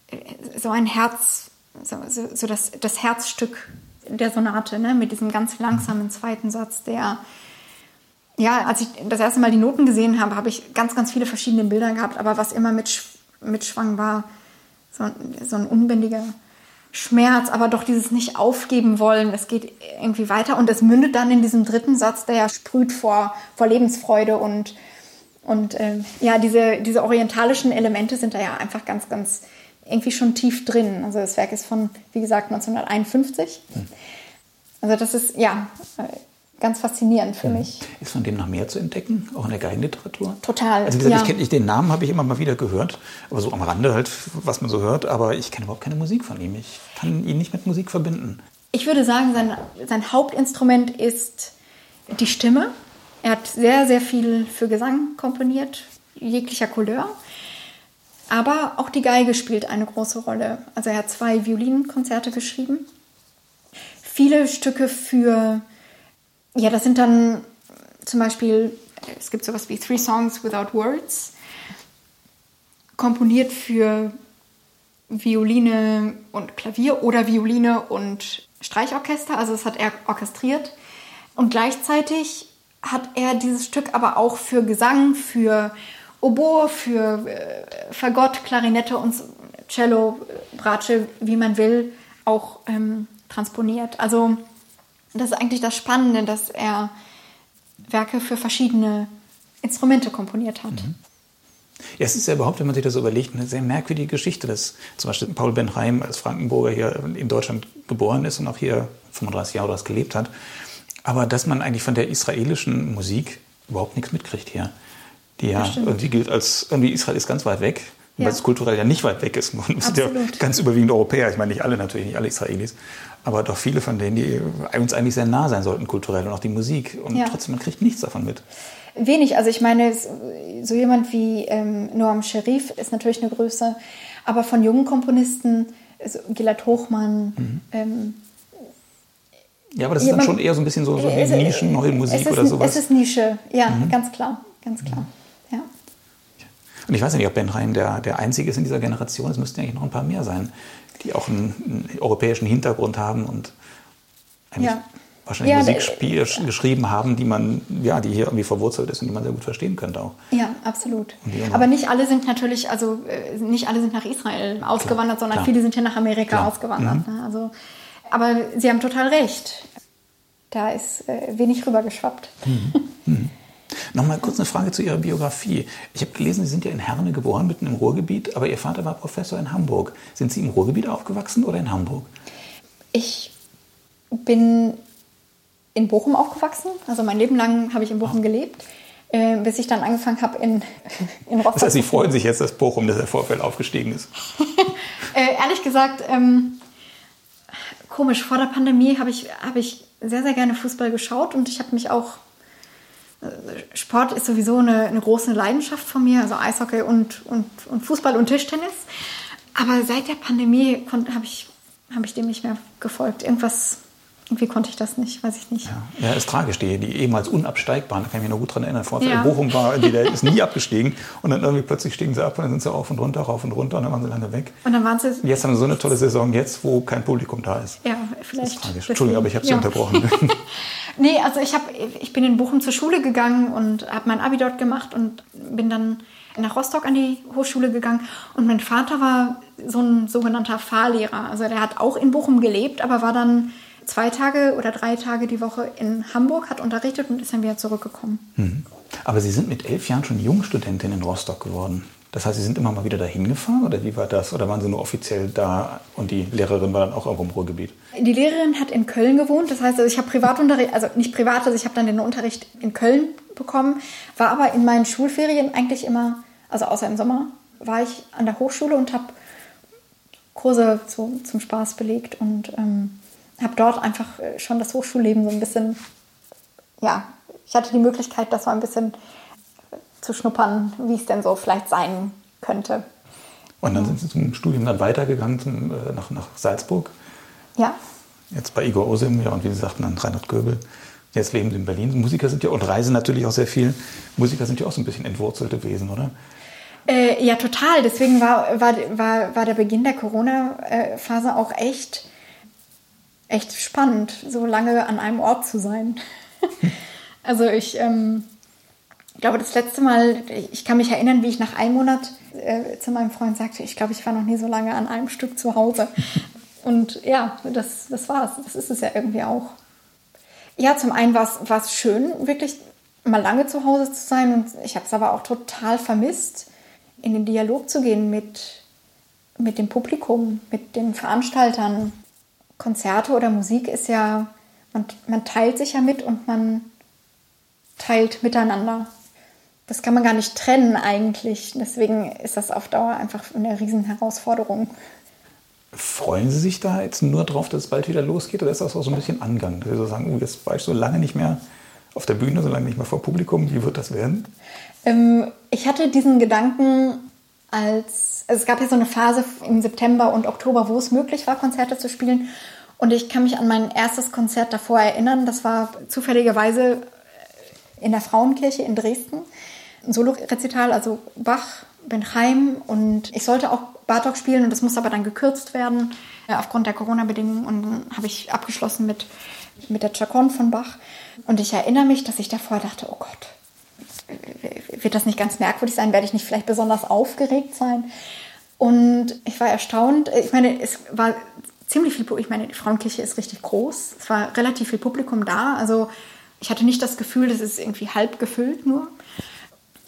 äh, so ein Herz, so, so, so das, das Herzstück der Sonate, ne? mit diesem ganz langsamen zweiten Satz, der, ja, als ich das erste Mal die Noten gesehen habe, habe ich ganz, ganz viele verschiedene Bilder gehabt, aber was immer mit, mitschwang, war so, so ein unbändiger Schmerz, aber doch dieses nicht aufgeben wollen. Es geht irgendwie weiter und es mündet dann in diesem dritten Satz, der ja sprüht vor, vor Lebensfreude und, und äh, ja, diese, diese orientalischen Elemente sind da ja einfach ganz, ganz irgendwie schon tief drin. Also das Werk ist von, wie gesagt, 1951. Also das ist, ja, ganz faszinierend für mich. Ist von dem noch mehr zu entdecken, auch in der Geigenliteratur? Total. Also wie gesagt, ja. ich, ich, den Namen habe ich immer mal wieder gehört, aber so am Rande halt, was man so hört, aber ich kenne überhaupt keine Musik von ihm. Ich kann ihn nicht mit Musik verbinden. Ich würde sagen, sein, sein Hauptinstrument ist die Stimme. Er hat sehr, sehr viel für Gesang komponiert, jeglicher Couleur. Aber auch die Geige spielt eine große Rolle. Also er hat zwei Violinkonzerte geschrieben. Viele Stücke für, ja, das sind dann zum Beispiel, es gibt sowas wie Three Songs Without Words, komponiert für Violine und Klavier oder Violine und Streichorchester. Also das hat er orchestriert. Und gleichzeitig hat er dieses Stück aber auch für Gesang, für Oboe, für äh, Fagott, Klarinette und Cello, Bratsche, wie man will, auch ähm, transponiert. Also das ist eigentlich das Spannende, dass er Werke für verschiedene Instrumente komponiert hat. Mhm. Ja, es ist ja überhaupt, wenn man sich das überlegt, eine sehr merkwürdige Geschichte, dass zum Beispiel Paul Benheim als Frankenburger hier in Deutschland geboren ist und auch hier 35 Jahre das gelebt hat. Aber dass man eigentlich von der israelischen Musik überhaupt nichts mitkriegt hier. Die ja irgendwie gilt als, irgendwie Israel ist ganz weit weg, ja. weil es kulturell ja nicht weit weg ist. Man sind ja ganz überwiegend Europäer. Ich meine, nicht alle natürlich, nicht alle Israelis. Aber doch viele von denen, die uns eigentlich sehr nah sein sollten kulturell und auch die Musik. Und ja. trotzdem, man kriegt nichts davon mit. Wenig. Also ich meine, so jemand wie ähm, Noam Sherif ist natürlich eine Größe. Aber von jungen Komponisten, also Gilad Hochmann, mhm. ähm, ja, aber das ist dann schon eher so ein bisschen so, so wie Nischen, neue Musik oder sowas. Es ist Nische, ja, mhm. ganz klar, ganz klar. Mhm. Und ich weiß nicht, ob Ben Rhein der, der Einzige ist in dieser Generation. Es müssten eigentlich noch ein paar mehr sein, die auch einen, einen europäischen Hintergrund haben und eigentlich ja. wahrscheinlich ja, Musik ja. geschrieben haben, die man, ja, die hier irgendwie verwurzelt ist und die man sehr gut verstehen könnte auch. Ja, absolut. Aber nicht alle sind natürlich, also äh, nicht alle sind nach Israel ausgewandert, Klar. sondern Klar. viele sind hier nach Amerika Klar. ausgewandert. Mhm. Ne? Also, aber Sie haben total recht. Da ist äh, wenig rübergeschwappt. Mhm. Mhm. Nochmal kurz eine Frage zu Ihrer Biografie. Ich habe gelesen, Sie sind ja in Herne geboren, mitten im Ruhrgebiet, aber Ihr Vater war Professor in Hamburg. Sind Sie im Ruhrgebiet aufgewachsen oder in Hamburg? Ich bin in Bochum aufgewachsen. Also mein Leben lang habe ich in Bochum oh. gelebt, äh, bis ich dann angefangen habe in, in Rostock. Das heißt, Sie freuen sich jetzt, dass Bochum, dass der Vorfeld aufgestiegen ist? äh, ehrlich gesagt, ähm, komisch. Vor der Pandemie habe ich, hab ich sehr, sehr gerne Fußball geschaut und ich habe mich auch Sport ist sowieso eine, eine, große Leidenschaft von mir, also Eishockey und, und, und Fußball und Tischtennis. Aber seit der Pandemie habe ich, hab ich dem nicht mehr gefolgt. Irgendwas, irgendwie konnte ich das nicht, weiß ich nicht. Ja, ja ist tragisch. Die, die ehemals unabsteigbaren, da kann ich mich noch gut dran erinnern. Vor ja. Bochum war, die, der ist nie abgestiegen. Und dann irgendwie plötzlich stiegen sie ab und dann sind sie auf und runter, rauf und runter und dann waren sie lange weg. Und dann waren sie. Jetzt haben sie so eine tolle Saison jetzt, wo kein Publikum da ist. Ja, vielleicht. Das ist tragisch. Entschuldigung, aber ich habe sie ja. unterbrochen. nee, also ich, hab, ich bin in Bochum zur Schule gegangen und habe mein Abi dort gemacht und bin dann nach Rostock an die Hochschule gegangen. Und mein Vater war so ein sogenannter Fahrlehrer. Also der hat auch in Bochum gelebt, aber war dann zwei Tage oder drei Tage die Woche in Hamburg, hat unterrichtet und ist dann wieder zurückgekommen. Mhm. Aber Sie sind mit elf Jahren schon Jungstudentin in Rostock geworden. Das heißt, Sie sind immer mal wieder dahin gefahren oder wie war das? Oder waren Sie nur offiziell da und die Lehrerin war dann auch irgendwo im Ruhrgebiet? Die Lehrerin hat in Köln gewohnt. Das heißt, also ich habe Privatunterricht, also nicht privat, also ich habe dann den Unterricht in Köln bekommen, war aber in meinen Schulferien eigentlich immer, also außer im Sommer, war ich an der Hochschule und habe Kurse so zum Spaß belegt und ähm, habe dort einfach äh, schon das Hochschulleben so ein bisschen, ja, ich hatte die Möglichkeit, das so ein bisschen äh, zu schnuppern, wie es denn so vielleicht sein könnte. Und dann sind Sie zum Studium dann weitergegangen zum, äh, nach, nach Salzburg? Ja. Jetzt bei Igor Osim, ja, und wie Sie sagten, dann Reinhard Göbel. Jetzt leben Sie in Berlin. Musiker sind ja, und reisen natürlich auch sehr viel. Musiker sind ja auch so ein bisschen entwurzelte Wesen, oder? Äh, ja, total. Deswegen war, war, war, war der Beginn der Corona-Phase auch echt echt spannend, so lange an einem Ort zu sein. also ich ähm, glaube, das letzte Mal, ich kann mich erinnern, wie ich nach einem Monat äh, zu meinem Freund sagte, ich glaube, ich war noch nie so lange an einem Stück zu Hause. Und ja, das, das war es. Das ist es ja irgendwie auch. Ja, zum einen war es schön, wirklich mal lange zu Hause zu sein. Und ich habe es aber auch total vermisst, in den Dialog zu gehen mit, mit dem Publikum, mit den Veranstaltern, Konzerte oder Musik ist ja, man, man teilt sich ja mit und man teilt miteinander. Das kann man gar nicht trennen eigentlich. Deswegen ist das auf Dauer einfach eine Riesenherausforderung. Freuen Sie sich da jetzt nur drauf, dass es bald wieder losgeht? Oder ist das auch so ein bisschen Angang? Dass Sie so sagen, oh, jetzt war ich so lange nicht mehr auf der Bühne, so lange nicht mehr vor Publikum. Wie wird das werden? Ähm, ich hatte diesen Gedanken als, es gab ja so eine Phase im September und Oktober, wo es möglich war, Konzerte zu spielen. Und ich kann mich an mein erstes Konzert davor erinnern. Das war zufälligerweise in der Frauenkirche in Dresden. Ein Solo-Rezital, also Bach, Benheim und ich sollte auch Bartok spielen und das musste aber dann gekürzt werden äh, aufgrund der Corona-Bedingungen und dann habe ich abgeschlossen mit, mit der Chacon von Bach. Und ich erinnere mich, dass ich davor dachte, oh Gott, wird das nicht ganz merkwürdig sein? Werde ich nicht vielleicht besonders aufgeregt sein? Und ich war erstaunt. Ich meine, es war ziemlich viel, ich meine, die Frauenkirche ist richtig groß. Es war relativ viel Publikum da. Also ich hatte nicht das Gefühl, das ist irgendwie halb gefüllt nur.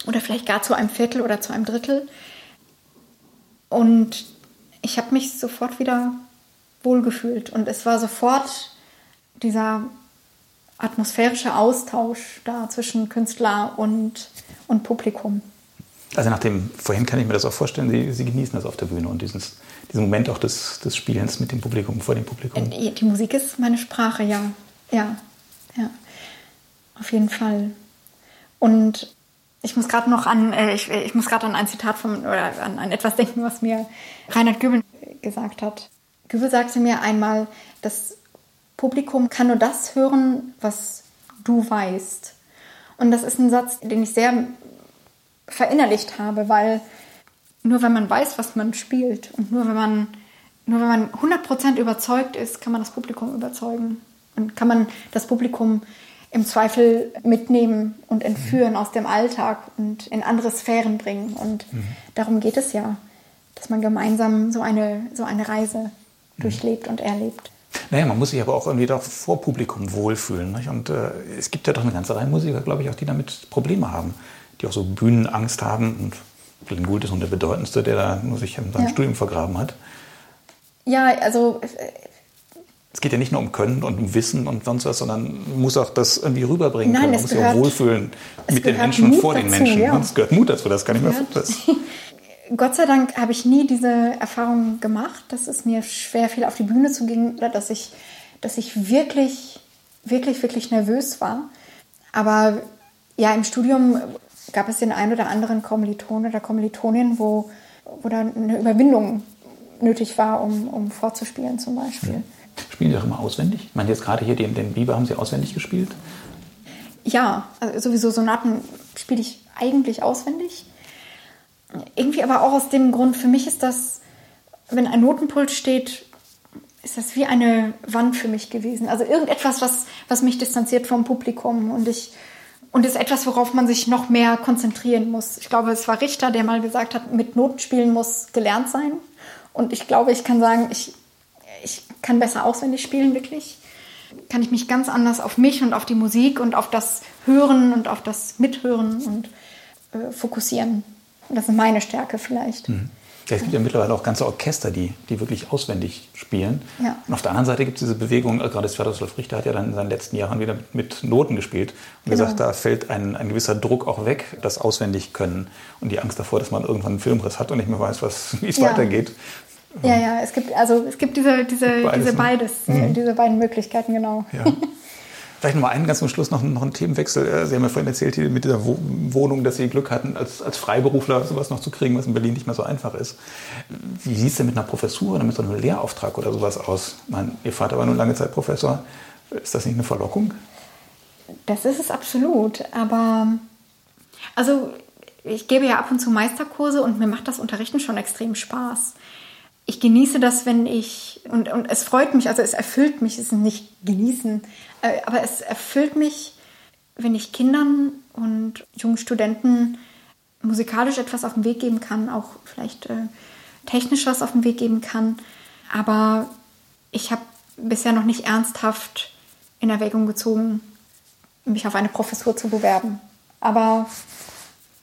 oder vielleicht gar zu einem Viertel oder zu einem Drittel. Und ich habe mich sofort wieder wohlgefühlt und es war sofort dieser atmosphärische Austausch da zwischen Künstler und, und Publikum. Also nach dem vorhin kann ich mir das auch vorstellen, Sie, Sie genießen das auf der Bühne und dieses, diesen Moment auch des, des Spielens mit dem Publikum, vor dem Publikum. Die, die Musik ist meine Sprache, ja. Ja, ja. Auf jeden Fall. Und ich muss gerade noch an, äh, ich, ich muss gerade an ein Zitat von, oder an, an etwas denken, was mir Reinhard Göbel gesagt hat. Göbel sagte mir einmal, das Publikum kann nur das hören, was du weißt. Und das ist ein Satz, den ich sehr verinnerlicht habe, weil nur wenn man weiß, was man spielt und nur wenn man, nur wenn man 100% überzeugt ist, kann man das Publikum überzeugen. Und kann man das Publikum im Zweifel mitnehmen und entführen mhm. aus dem Alltag und in andere Sphären bringen. Und mhm. darum geht es ja, dass man gemeinsam so eine, so eine Reise mhm. durchlebt und erlebt. Naja, man muss sich aber auch irgendwie doch vor Publikum wohlfühlen. Nicht? Und äh, es gibt ja doch eine ganze Reihe Musiker, glaube ich, auch die damit Probleme haben, die auch so Bühnenangst haben. Und Glenn Gould ist nun der bedeutendste, der da nur sich in seinem ja. Studium vergraben hat. Ja, also äh, es geht ja nicht nur um Können und um Wissen und sonst was, sondern man muss auch das irgendwie rüberbringen Nein, können. Man muss sich auch wohlfühlen mit den Menschen und vor den Menschen. Ja. Es gehört Mut dazu, das kann ich mir vorstellen. Gott sei Dank habe ich nie diese Erfahrung gemacht, dass es mir schwer fiel, auf die Bühne zu gehen oder dass ich, dass ich wirklich, wirklich, wirklich nervös war. Aber ja, im Studium gab es den einen oder anderen Kommiliton oder Kommilitonin, wo, wo da eine Überwindung nötig war, um, um vorzuspielen zum Beispiel. Ja. Spielen Sie auch immer auswendig? Ich meine, jetzt gerade hier den, den Biber haben Sie auswendig gespielt? Ja, also sowieso Sonaten spiele ich eigentlich auswendig. Irgendwie aber auch aus dem Grund, für mich ist das, wenn ein Notenpult steht, ist das wie eine Wand für mich gewesen. Also irgendetwas, was, was mich distanziert vom Publikum und ich und ist etwas, worauf man sich noch mehr konzentrieren muss. Ich glaube, es war Richter, der mal gesagt hat, mit Noten spielen muss gelernt sein. Und ich glaube, ich kann sagen, ich ich kann besser auswendig spielen, wirklich. Kann ich mich ganz anders auf mich und auf die Musik und auf das Hören und auf das Mithören und äh, fokussieren. Und das ist meine Stärke vielleicht. Mhm. Ja, es gibt ja mittlerweile auch ganze Orchester, die, die wirklich auswendig spielen. Ja. Und auf der anderen Seite gibt es diese Bewegung, äh, gerade Sviatoslav Richter hat ja dann in seinen letzten Jahren wieder mit Noten gespielt und genau. gesagt, da fällt ein, ein gewisser Druck auch weg, das auswendig können und die Angst davor, dass man irgendwann einen Filmriss hat und nicht mehr weiß, wie es ja. weitergeht. Ja, ja, es gibt, also, es gibt diese, diese, beides, diese, ne? beides, mhm. diese beiden Möglichkeiten, genau. Ja. Vielleicht noch mal einen ganz zum Schluss noch, noch einen Themenwechsel. Äh, Sie haben ja vorhin erzählt hier mit dieser Wohnung, dass Sie Glück hatten, als, als Freiberufler sowas noch zu kriegen, was in Berlin nicht mehr so einfach ist. Wie sieht es denn mit einer Professur oder mit so einem Lehrauftrag oder sowas aus? Ich meine, Ihr Vater war nun lange Zeit Professor. Ist das nicht eine Verlockung? Das ist es absolut. Aber also ich gebe ja ab und zu Meisterkurse und mir macht das Unterrichten schon extrem Spaß ich genieße das, wenn ich, und, und es freut mich, also es erfüllt mich, es ist nicht genießen, aber es erfüllt mich, wenn ich Kindern und jungen Studenten musikalisch etwas auf den Weg geben kann, auch vielleicht äh, technisch was auf den Weg geben kann. Aber ich habe bisher noch nicht ernsthaft in Erwägung gezogen, mich auf eine Professur zu bewerben. Aber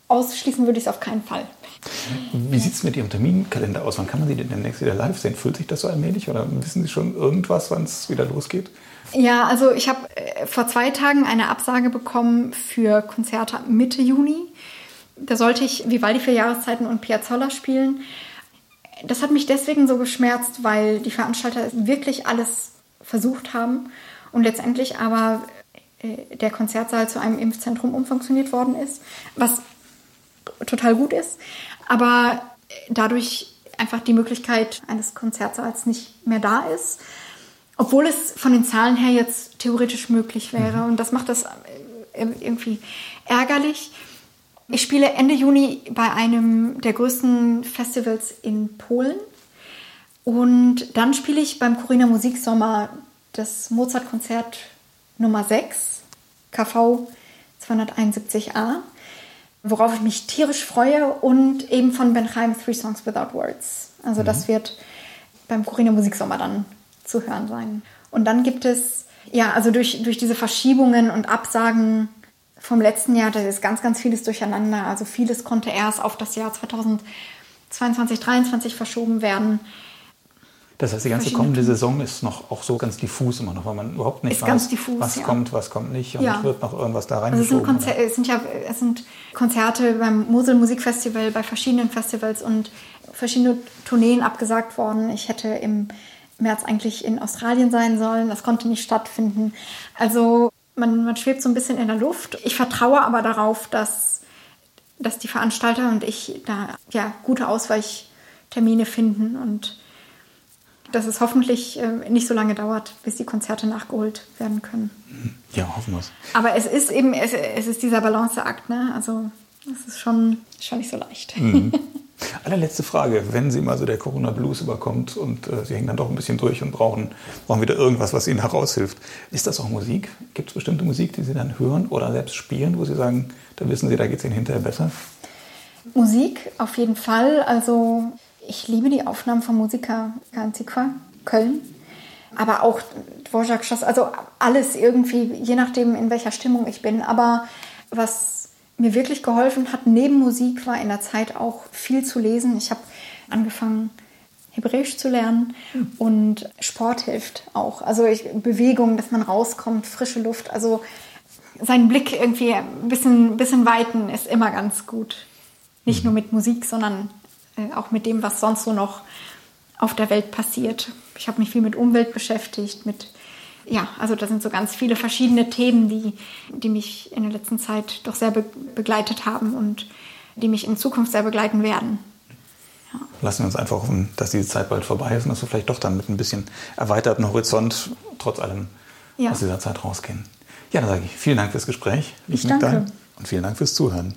ausschließen würde ich es auf keinen Fall. Wie sieht es mit Ihrem Terminkalender aus? Wann kann man Sie denn demnächst wieder live sehen? Fühlt sich das so allmählich oder wissen Sie schon irgendwas, wann es wieder losgeht? Ja, also ich habe äh, vor zwei Tagen eine Absage bekommen für Konzerte Mitte Juni. Da sollte ich Vivaldi für Jahreszeiten und Piazzolla spielen. Das hat mich deswegen so geschmerzt, weil die Veranstalter wirklich alles versucht haben und letztendlich aber äh, der Konzertsaal zu einem Impfzentrum umfunktioniert worden ist, was total gut ist aber dadurch einfach die Möglichkeit eines Konzertsaals nicht mehr da ist. Obwohl es von den Zahlen her jetzt theoretisch möglich wäre. Mhm. Und das macht das äh, irgendwie ärgerlich. Ich spiele Ende Juni bei einem der größten Festivals in Polen. Und dann spiele ich beim Corina Musiksommer das Mozart-Konzert Nummer 6, KV 271a worauf ich mich tierisch freue und eben von Ben Chaim Three Songs Without Words. Also mhm. das wird beim Corina Musiksommer dann zu hören sein. Und dann gibt es, ja, also durch, durch diese Verschiebungen und Absagen vom letzten Jahr, da ist ganz, ganz vieles durcheinander. Also vieles konnte erst auf das Jahr 2022, 2023 verschoben werden. Das heißt, die ganze kommende Saison ist noch auch so ganz diffus immer noch, weil man überhaupt nicht weiß, diffus, was ja. kommt, was kommt nicht und Ja. wird noch irgendwas da Also es sind, reingeschoben. Es sind ja es sind Konzerte beim Mosel Musikfestival, bei verschiedenen Festivals und verschiedene Tourneen abgesagt worden. Ich hätte im März eigentlich in Australien sein sollen, das konnte nicht stattfinden. Also man, man schwebt so ein bisschen in der Luft. Ich vertraue aber darauf, dass, dass die Veranstalter und ich da ja, gute Ausweichtermine finden und dass es hoffentlich äh, nicht so lange dauert, bis die Konzerte nachgeholt werden können. ja, hoffen wir es. Aber es ist eben, es, es ist dieser Balanceakt, ne? Also es ist schon, schon nicht so leicht. Allerletzte Frage. Wenn Sie mal so der Corona-Blues überkommt und äh, Sie hängen dann doch ein bisschen durch und brauchen, brauchen wieder irgendwas, was Ihnen heraushilft, ist das auch Musik? Gibt es bestimmte Musik, die Sie dann hören oder selbst spielen, wo Sie sagen, da wissen Sie, da geht es Ihnen hinterher besser? Musik auf jeden Fall. Also ich liebe die Aufnahmen von Musiker Antiqua, Köln. Aber auch Dvorak, Schoss, also alles irgendwie, je nachdem, in welcher Stimmung ich bin. Aber was mir wirklich geholfen hat, neben Musik, war in der Zeit auch viel zu lesen. Ich habe angefangen, Hebräisch zu lernen und Sport hilft auch. Also ich, Bewegung, dass man rauskommt, frische Luft. Also seinen Blick irgendwie ein bisschen, bisschen weiten ist immer ganz gut. Nicht nur mit Musik, sondern äh, auch mit dem, was sonst so noch auf der Welt passiert. Ich habe mich viel mit Umwelt beschäftigt, mit ja, also da sind so ganz viele verschiedene Themen, die, die mich in der letzten Zeit doch sehr be begleitet haben und die mich in Zukunft sehr begleiten werden. Lassen wir uns einfach hoffen, dass diese Zeit bald vorbei ist und dass wir vielleicht doch dann mit ein bisschen erweiterten Horizont trotz allem Ja. aus dieser Zeit rausgehen. Ja, dann sage ich vielen Dank fürs Gespräch. Ich danke. Dank Und vielen Dank fürs Zuhören.